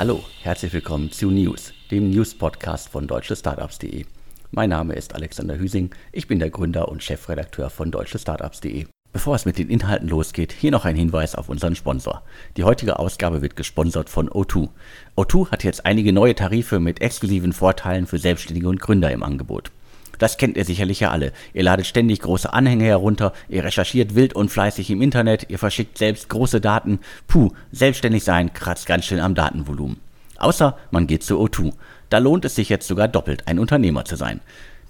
Hallo, herzlich willkommen zu News, dem News-Podcast von deutschestartups.de. Mein Name ist Alexander Hüsing, ich bin der Gründer und Chefredakteur von deutschestartups.de. Bevor es mit den Inhalten losgeht, hier noch ein Hinweis auf unseren Sponsor. Die heutige Ausgabe wird gesponsert von O2. O2 hat jetzt einige neue Tarife mit exklusiven Vorteilen für Selbstständige und Gründer im Angebot. Das kennt ihr sicherlich ja alle. Ihr ladet ständig große Anhänge herunter, ihr recherchiert wild und fleißig im Internet, ihr verschickt selbst große Daten. Puh, selbstständig sein kratzt ganz schön am Datenvolumen. Außer man geht zu O2. Da lohnt es sich jetzt sogar doppelt, ein Unternehmer zu sein.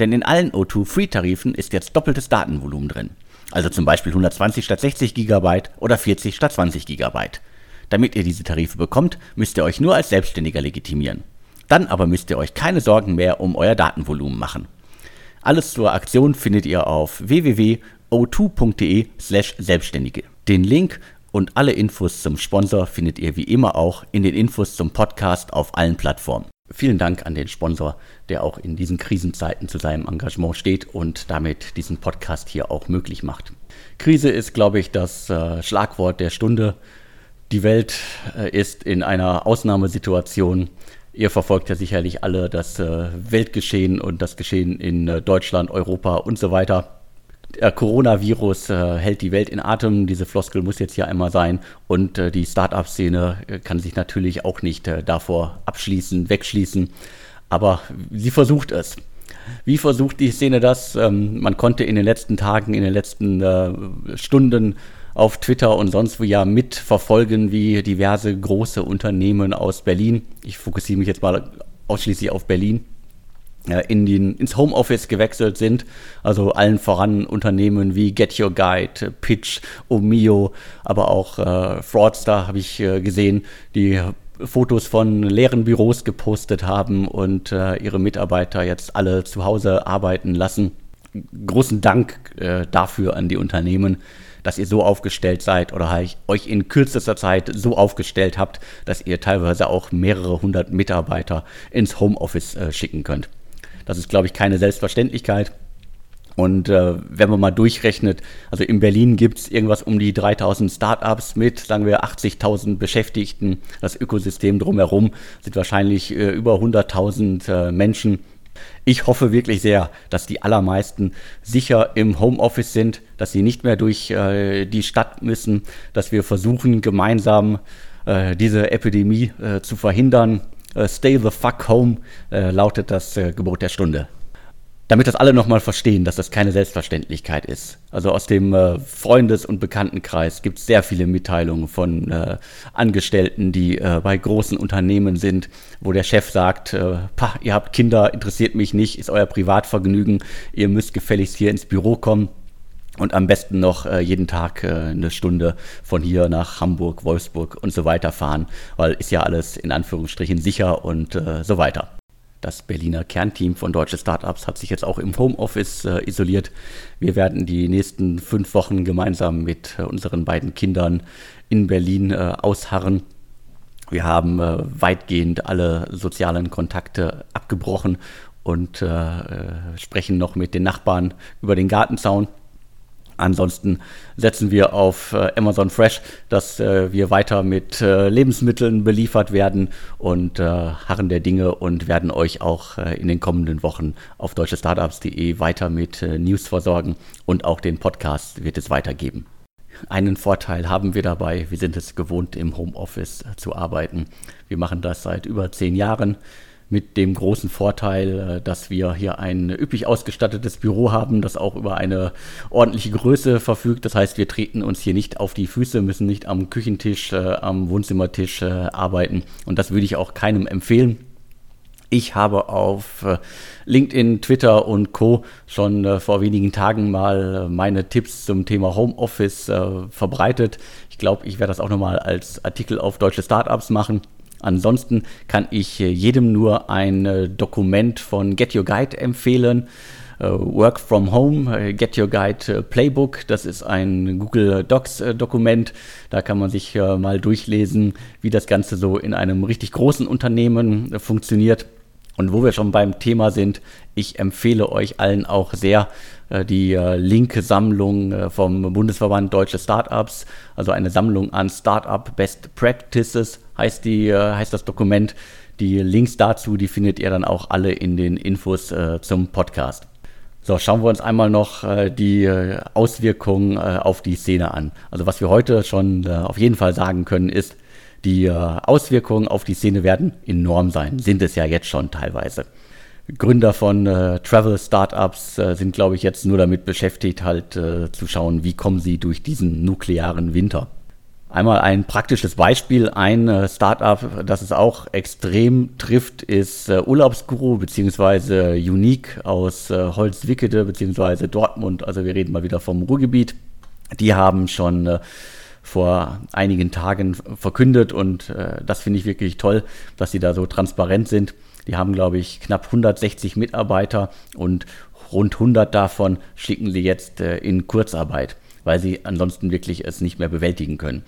Denn in allen O2 Free-Tarifen ist jetzt doppeltes Datenvolumen drin. Also zum Beispiel 120 statt 60 GB oder 40 statt 20 GB. Damit ihr diese Tarife bekommt, müsst ihr euch nur als Selbstständiger legitimieren. Dann aber müsst ihr euch keine Sorgen mehr um euer Datenvolumen machen. Alles zur Aktion findet ihr auf www.o2.de/selbstständige. Den Link und alle Infos zum Sponsor findet ihr wie immer auch in den Infos zum Podcast auf allen Plattformen. Vielen Dank an den Sponsor, der auch in diesen Krisenzeiten zu seinem Engagement steht und damit diesen Podcast hier auch möglich macht. Krise ist, glaube ich, das äh, Schlagwort der Stunde. Die Welt äh, ist in einer Ausnahmesituation. Ihr verfolgt ja sicherlich alle das äh, Weltgeschehen und das Geschehen in äh, Deutschland, Europa und so weiter. Der Coronavirus äh, hält die Welt in Atem. Diese Floskel muss jetzt hier einmal sein. Und äh, die Start-up-Szene äh, kann sich natürlich auch nicht äh, davor abschließen, wegschließen. Aber sie versucht es. Wie versucht die Szene das? Ähm, man konnte in den letzten Tagen, in den letzten Stunden auf Twitter und sonst wo ja mitverfolgen, wie diverse große Unternehmen aus Berlin, ich fokussiere mich jetzt mal ausschließlich auf Berlin, in den, ins Homeoffice gewechselt sind. Also allen voran Unternehmen wie Get Your Guide, Pitch, Omio, aber auch äh, Fraudster habe ich äh, gesehen, die Fotos von leeren Büros gepostet haben und äh, ihre Mitarbeiter jetzt alle zu Hause arbeiten lassen. Großen Dank äh, dafür an die Unternehmen dass ihr so aufgestellt seid oder halt euch in kürzester Zeit so aufgestellt habt, dass ihr teilweise auch mehrere hundert Mitarbeiter ins Homeoffice äh, schicken könnt. Das ist, glaube ich, keine Selbstverständlichkeit. Und äh, wenn man mal durchrechnet, also in Berlin gibt es irgendwas um die 3000 Startups mit, sagen wir, 80.000 Beschäftigten. Das Ökosystem drumherum sind wahrscheinlich äh, über 100.000 äh, Menschen. Ich hoffe wirklich sehr, dass die allermeisten sicher im Homeoffice sind, dass sie nicht mehr durch äh, die Stadt müssen, dass wir versuchen, gemeinsam äh, diese Epidemie äh, zu verhindern. Äh, stay the fuck home äh, lautet das äh, Gebot der Stunde damit das alle nochmal verstehen, dass das keine Selbstverständlichkeit ist. Also aus dem äh, Freundes- und Bekanntenkreis gibt es sehr viele Mitteilungen von äh, Angestellten, die äh, bei großen Unternehmen sind, wo der Chef sagt, äh, pah, ihr habt Kinder, interessiert mich nicht, ist euer Privatvergnügen, ihr müsst gefälligst hier ins Büro kommen. Und am besten noch äh, jeden Tag äh, eine Stunde von hier nach Hamburg, Wolfsburg und so weiter fahren, weil ist ja alles in Anführungsstrichen sicher und so weiter. Das Berliner Kernteam von Deutsche Startups hat sich jetzt auch im Homeoffice äh, isoliert. Wir werden die nächsten fünf Wochen gemeinsam mit äh, unseren beiden Kindern in Berlin äh, ausharren. Wir haben äh, weitgehend alle sozialen Kontakte abgebrochen und äh, sprechen noch mit den Nachbarn über den Gartenzaun. Ansonsten setzen wir auf äh, Amazon Fresh, dass äh, wir weiter mit äh, Lebensmitteln beliefert werden und harren der Dinge und werden euch auch in den kommenden Wochen auf deutschestartups.de weiter mit News versorgen und auch den Podcast wird es weitergeben. Einen Vorteil haben wir dabei, wir sind es gewohnt, im Homeoffice zu arbeiten. Wir machen das seit über zehn Jahren mit dem großen Vorteil, äh, dass wir hier ein üppig ausgestattetes Büro haben, das auch über eine ordentliche Größe verfügt. Das heißt, wir treten uns hier nicht auf die Füße, müssen nicht am Küchentisch, äh, am Wohnzimmertisch äh, arbeiten. Und das würde ich auch keinem empfehlen. Ich habe auf LinkedIn, Twitter und Co. schon vor wenigen Tagen mal meine Tipps zum Thema Homeoffice verbreitet. Ich glaube, ich werde das auch nochmal als Artikel auf deutsche Startups machen. Ansonsten kann ich äh, jedem nur ein äh, Dokument von Get Your Guide empfehlen. Äh, Work from Home, Get Your Guide Playbook. Das ist ein Google Docs Dokument. Da kann man sich mal durchlesen, wie das Ganze so in einem richtig großen Unternehmen funktioniert. Und wo wir schon beim Thema sind, ich empfehle euch allen auch sehr die linke Sammlung vom Bundesverband Deutsche Startups, also eine Sammlung an Startup Best Practices heißt, die, heißt das Dokument. Die Links dazu, die findet ihr dann auch alle in den Infos zum Podcast. So, schauen wir uns einmal noch äh, die äh, Auswirkungen äh, auf die Szene an. Also was wir heute schon auf jeden Fall sagen können, ist, die Auswirkungen auf die Szene werden enorm sein, sind es ja jetzt schon teilweise. Gründer von äh, Travel Startups äh, sind, glaube ich, jetzt nur damit beschäftigt, halt äh, zu schauen, wie kommen sie durch diesen nuklearen Winter. Einmal ein praktisches Beispiel. Ein äh, Startup, das es auch extrem trifft, ist äh, Urlaubsguru bzw. Unique aus äh, Holzwickede bzw. Dortmund. Also wir reden mal wieder vom Ruhrgebiet. Die haben schon vor einigen Tagen verkündet und das finde ich wirklich toll, dass sie da so transparent sind. Die haben, glaube ich, knapp 160 Mitarbeiter und rund 100 davon schicken sie jetzt in Kurzarbeit weil sie ansonsten wirklich es nicht mehr bewältigen können.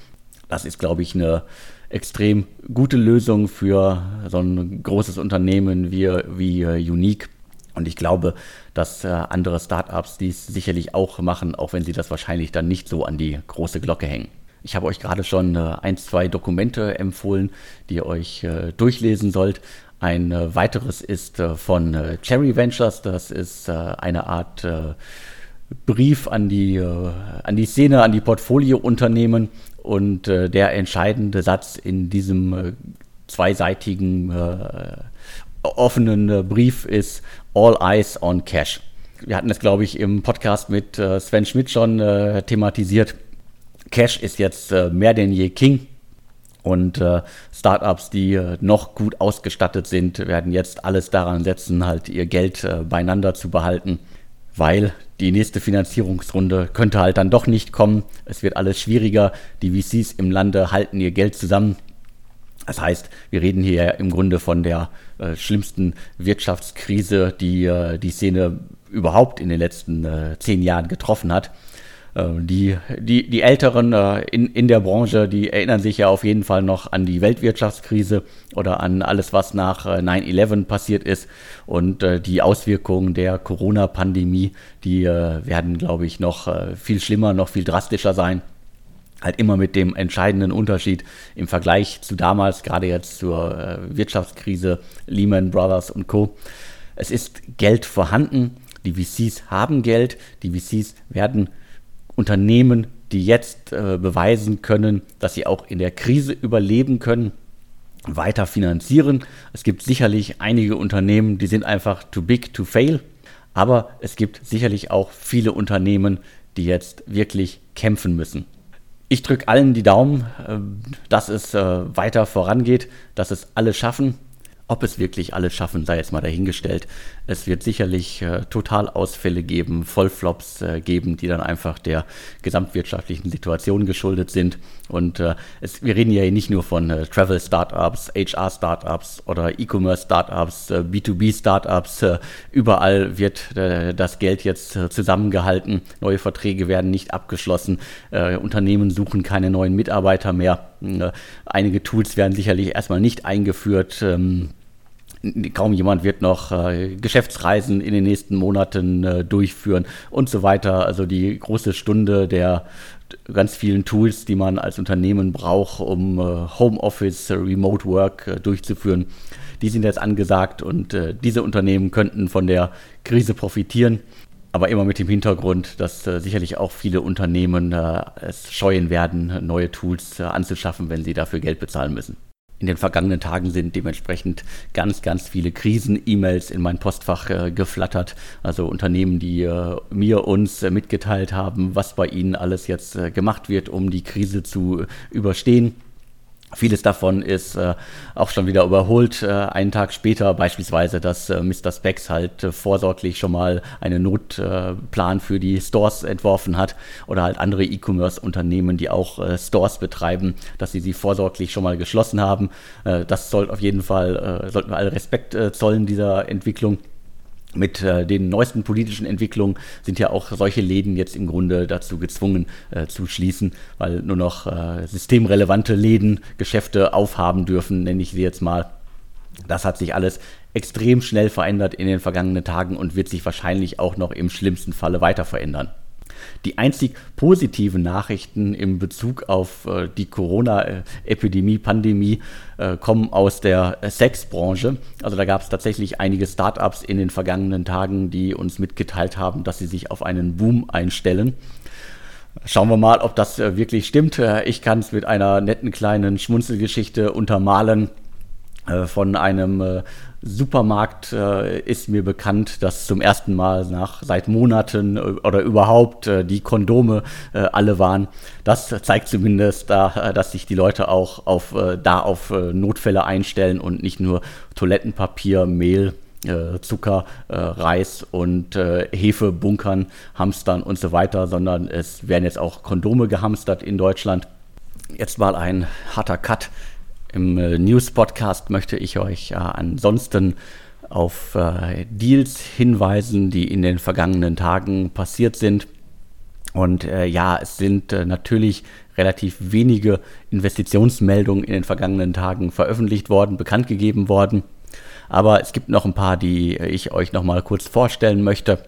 Das ist, glaube ich, eine extrem gute Lösung für so ein großes Unternehmen wie, wie äh, Unique. Und ich glaube, dass äh, andere Startups dies sicherlich auch machen, auch wenn sie das wahrscheinlich dann nicht so an die große Glocke hängen. Ich habe euch gerade schon äh, ein, zwei Dokumente empfohlen, die ihr euch durchlesen sollt. Ein weiteres ist von Cherry Ventures. Das ist eine Art Brief an die, an die Szene, an die Portfoliounternehmen, und äh, der entscheidende Satz in diesem äh, zweiseitigen äh, offenen äh, Brief ist All Eyes on Cash. Wir hatten es, glaube ich, im Podcast mit äh, Sven Schmidt schon äh, thematisiert. Cash ist jetzt mehr denn je King. Und Startups, die noch gut ausgestattet sind, werden jetzt alles daran setzen, halt ihr Geld beieinander zu behalten weil die nächste Finanzierungsrunde könnte halt dann doch nicht kommen. Es wird alles schwieriger. Die VCs im Lande halten ihr Geld zusammen. Das heißt, wir reden hier im Grunde von der äh, schlimmsten Wirtschaftskrise, die äh, die Szene überhaupt in den letzten äh, zehn Jahren getroffen hat. Äh, die, die, die Älteren äh, in, in der Branche, die erinnern sich ja auf jeden Fall noch an die Weltwirtschaftskrise oder an alles, was nach 9-11 äh, passiert ist. Und die Auswirkungen der Corona-Pandemie, die werden, glaube ich, noch viel schlimmer, noch viel drastischer sein halt immer mit dem entscheidenden Unterschied im Vergleich zu damals, gerade jetzt zur äh, Wirtschaftskrise Lehman Brothers und Co. Es ist Geld vorhanden, die VCs haben Geld, die VCs werden Unternehmen, die jetzt äh, beweisen können, dass sie auch in der Krise überleben können, weiter finanzieren. Es gibt sicherlich einige Unternehmen, die sind einfach too big to fail, aber es gibt sicherlich auch viele Unternehmen, die jetzt wirklich kämpfen müssen. Ich drücke allen die Daumen, äh, dass es äh, weiter vorangeht, dass es alle schaffen. Ob es wirklich alles schaffen, sei jetzt mal dahingestellt. Es wird sicherlich äh, Totalausfälle geben, Vollflops äh, geben, die dann einfach der gesamtwirtschaftlichen Situation geschuldet sind. Und äh, es, wir reden ja hier nicht nur von äh, Travel-Startups, HR-Startups oder E-Commerce-Startups, äh, B2B-Startups. Äh, überall wird das Geld jetzt zusammengehalten. Neue Verträge werden nicht abgeschlossen. Unternehmen suchen keine neuen Mitarbeiter mehr. einige Tools werden sicherlich erstmal nicht eingeführt. Ähm, kaum jemand wird noch äh, Geschäftsreisen in den nächsten Monaten äh, durchführen und so weiter. Also die große Stunde der ganz vielen Tools, die man als Unternehmen braucht, um äh, Homeoffice, Remote Work äh, durchzuführen, die sind jetzt angesagt und äh, diese Unternehmen könnten von der Krise profitieren. Aber immer mit dem Hintergrund, dass äh, sicherlich auch viele Unternehmen es scheuen werden, neue Tools anzuschaffen, wenn sie dafür Geld bezahlen müssen in den vergangenen Tagen sind dementsprechend ganz, ganz viele Krisen-E-Mails in mein Postfach äh, geflattert. Also Unternehmen, die äh, mir uns äh, mitgeteilt haben, was bei ihnen alles jetzt äh, gemacht wird, um die Krise zu überstehen. Vieles davon ist äh, auch schon wieder überholt. Äh, einen Tag später beispielsweise, dass äh, Mr. Specs halt äh, vorsorglich schon mal einen Notplan für die Stores entworfen hat oder halt andere E-Commerce-Unternehmen, die auch äh, Stores betreiben, dass sie sie vorsorglich schon mal geschlossen haben. Äh, das soll auf jeden Fall, sollten wir alle Respekt zollen dieser Entwicklung mit äh, den neuesten politischen Entwicklungen sind ja auch solche Läden jetzt im Grunde dazu gezwungen äh, zu schließen, weil nur noch äh, systemrelevante Läden Geschäfte aufhaben dürfen, nenne ich sie jetzt mal. Das hat sich alles extrem schnell verändert in den vergangenen Tagen und wird sich wahrscheinlich auch noch im schlimmsten Falle weiter verändern. Die einzig positiven Nachrichten im Bezug auf äh, die Corona-Epidemie, Pandemie äh, kommen aus der Sexbranche. Also da gab es tatsächlich einige Startups in den vergangenen Tagen, die uns mitgeteilt haben, dass sie sich auf einen Boom einstellen. Schauen wir mal, ob das äh, wirklich stimmt. Äh, ich kann es mit einer netten kleinen Schmunzelgeschichte untermalen. Äh, von einem äh, Supermarkt äh, ist mir bekannt, dass zum ersten Mal nach seit Monaten oder überhaupt die Kondome alle waren. Das zeigt zumindest da, dass sich die Leute auch auf, da auf Notfälle einstellen und nicht nur Toilettenpapier, Mehl, Zucker, Reis und Hefe bunkern, hamstern und so weiter, sondern es werden jetzt auch Kondome gehamstert in Deutschland. Jetzt mal ein harter Cut im äh, News-Podcast möchte ich euch äh, ansonsten auf äh, Deals hinweisen, die in den vergangenen Tagen passiert sind. Und äh, ja, es sind äh, natürlich relativ wenige Investitionsmeldungen in den vergangenen Tagen veröffentlicht worden, bekannt gegeben worden. Aber es gibt noch ein paar, die ich euch noch mal kurz vorstellen möchte.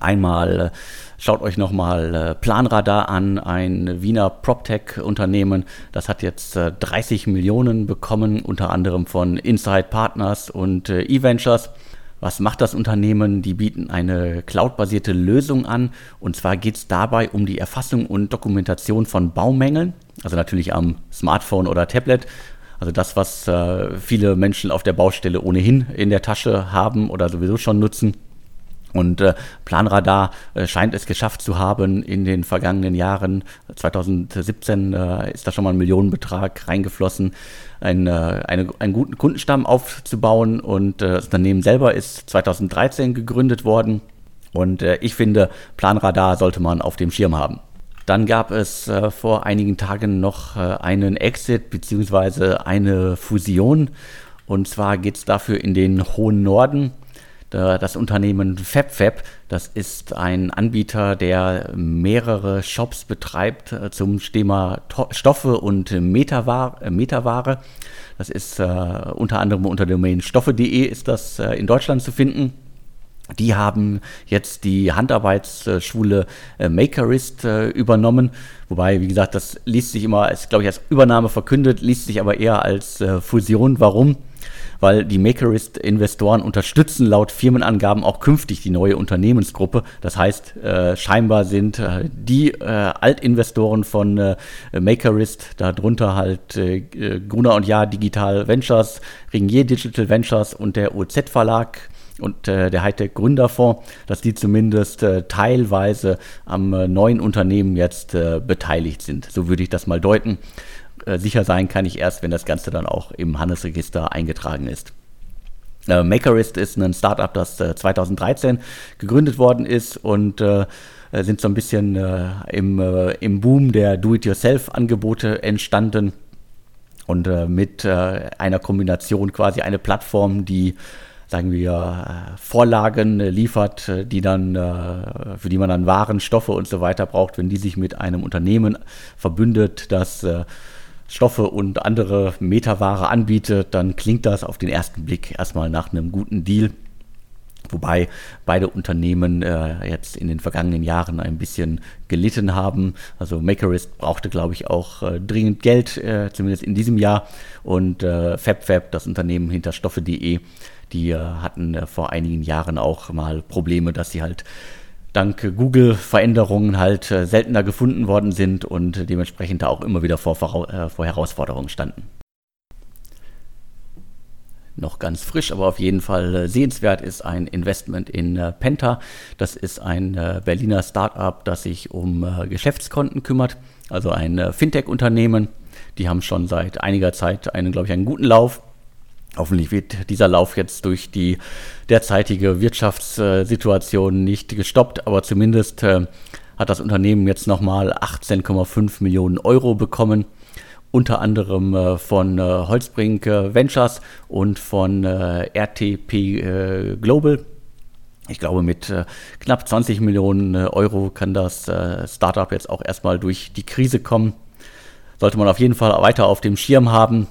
Einmal äh, schaut euch nochmal äh, Planradar an, ein Wiener PropTech-Unternehmen. Das hat jetzt 30 äh, Millionen bekommen, unter anderem von Inside Partners und eVentures. Was macht das Unternehmen? Die bieten eine cloudbasierte Lösung an. Und zwar geht es dabei um die Erfassung und Dokumentation von Baumängeln. Also natürlich am Smartphone oder Tablet. Also das, was viele Menschen auf der Baustelle ohnehin in der Tasche haben oder sowieso schon nutzen. Und äh, Planradar äh, scheint es geschafft zu haben in den vergangenen Jahren. 2017 äh, ist da schon mal ein Millionenbetrag reingeflossen, ein, eine, einen guten Kundenstamm aufzubauen. Und das Unternehmen selber ist 2013 gegründet worden. Und ich finde, Planradar sollte man auf dem Schirm haben. Dann gab es vor einigen Tagen noch einen Exit bzw. eine Fusion. Und zwar geht es dafür in den hohen Norden. Äh, das Unternehmen FabFab, das ist ein Anbieter, der mehrere Shops betreibt äh, zum Thema Stoffe und Metaware. Äh, Metaware. Das ist unter anderem unter Domain stoffe.de ist das in Deutschland zu finden. Die haben jetzt die Handarbeitsschule Makerist übernommen. Wobei, wie gesagt, das liest sich immer, ist glaube ich als Übernahme verkündet, liest sich aber eher als Fusion. Warum? Weil die Makerist-Investoren unterstützen laut Firmenangaben auch künftig die neue Unternehmensgruppe. Das heißt, äh, scheinbar sind äh, die äh, Altinvestoren von äh, Makerist, darunter halt äh, Gruner und Jahr Digital Ventures, Ringier Digital Ventures und der OZ Verlag und äh, der Hightech Gründerfonds, dass die zumindest äh, teilweise am äh, neuen Unternehmen jetzt äh, beteiligt sind. So würde ich das mal deuten. Äh, sicher sein kann ich erst, wenn das Ganze dann auch im Handelsregister eingetragen ist. Äh, Makerist ist ein Startup, das äh, 2013 gegründet worden ist und äh, sind so ein bisschen äh, im, äh, im Boom der Do-it-yourself-Angebote entstanden und mit einer Kombination quasi eine Plattform, die sagen wir, Vorlagen liefert, die dann, für die man dann Waren, Stoffe und so weiter braucht, wenn die sich mit einem Unternehmen verbündet, das Stoffe und andere Metaware anbietet, dann klingt das auf den ersten Blick erstmal nach einem guten Deal. Wobei beide Unternehmen äh, jetzt in den vergangenen Jahren ein bisschen gelitten haben. Also Makerist brauchte, glaube ich, auch äh, dringend Geld, äh, zumindest in diesem Jahr. Und äh, FabFab, das Unternehmen hinter Stoffe.de, die äh, hatten äh, vor einigen Jahren auch mal Probleme, dass sie halt dank Google-Veränderungen halt äh, seltener gefunden worden sind und dementsprechend da auch immer wieder vor, äh, vor Herausforderungen standen. Noch ganz frisch, aber auf jeden Fall äh, sehenswert ist ein Investment in Penta. Das ist ein Berliner Startup, das sich um Geschäftskonten kümmert, also ein Fintech-Unternehmen. Die haben schon seit einiger Zeit einen, glaube ich, einen guten Lauf Hoffentlich wird dieser Lauf jetzt durch die derzeitige Wirtschaftssituation nicht gestoppt, aber zumindest äh, hat das Unternehmen jetzt nochmal 18,5 Millionen Euro bekommen, unter anderem äh, von äh, Holzbrink Ventures und von RTP Global. Ich glaube, mit knapp 20 Millionen Euro kann das Startup jetzt auch erstmal durch die Krise kommen. Sollte man auf jeden Fall weiter auf dem Schirm haben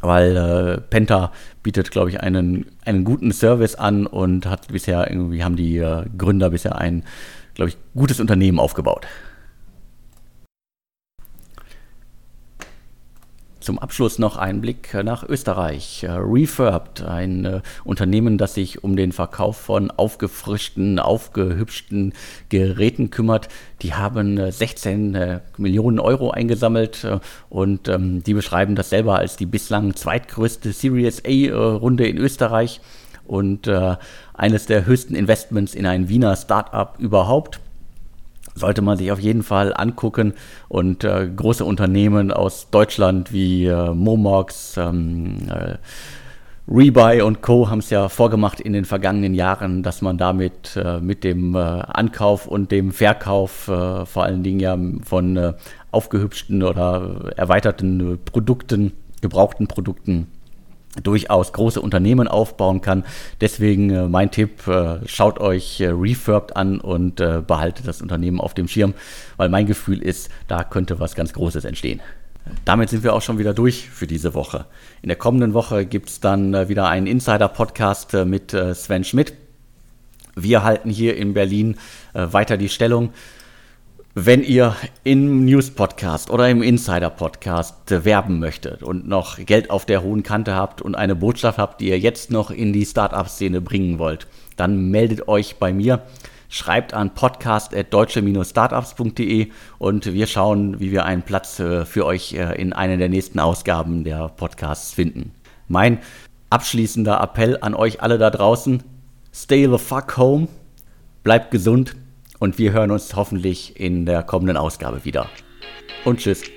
weil äh, Penta bietet, glaube ich, einen, einen guten Service an und hat bisher irgendwie haben die äh, Gründer bisher ein, glaube ich, gutes Unternehmen aufgebaut. Zum Abschluss noch ein Blick nach Österreich. Äh, Refurbed, ein äh, Unternehmen, das sich um den Verkauf von aufgefrischten, aufgehübschten Geräten kümmert. Die haben 16 äh, Millionen Euro eingesammelt und ähm, die beschreiben das selber als die bislang zweitgrößte Series A-Runde in Österreich und eines der höchsten Investments in ein Wiener Startup überhaupt sollte man sich auf jeden Fall angucken. Und äh, große Unternehmen aus Deutschland wie äh, Momox, ähm, äh, Rebuy und Co. haben es ja vorgemacht in den vergangenen Jahren, dass man damit äh, mit dem äh, Ankauf und dem Verkauf äh, vor allen Dingen ja von aufgehübschten oder erweiterten Produkten, gebrauchten Produkten durchaus große Unternehmen aufbauen kann. Deswegen äh, mein Tipp, äh, schaut euch äh, Refurbed an und äh, behaltet das Unternehmen auf dem Schirm, weil mein Gefühl ist, da könnte was ganz Großes entstehen. Damit sind wir auch schon wieder durch für diese Woche. In der kommenden Woche gibt es dann äh, wieder einen Insider-Podcast äh, mit Sven Schmidt. Wir halten hier in Berlin weiter die Stellung wenn ihr im News-Podcast oder im Insider-Podcast werben möchtet und noch Geld auf der hohen Kante habt und eine Botschaft habt, die ihr jetzt noch in die Startup-Szene bringen wollt, dann meldet euch bei mir. Schreibt an podcast.deutsche-startups.de und wir schauen, wie wir einen Platz äh, für euch äh, in einer der nächsten Ausgaben der Podcasts finden. Mein abschließender Appell an euch alle da draußen: Stay the fuck home, bleibt gesund und wir hören uns hoffentlich in der kommenden Ausgabe wieder. Und tschüss.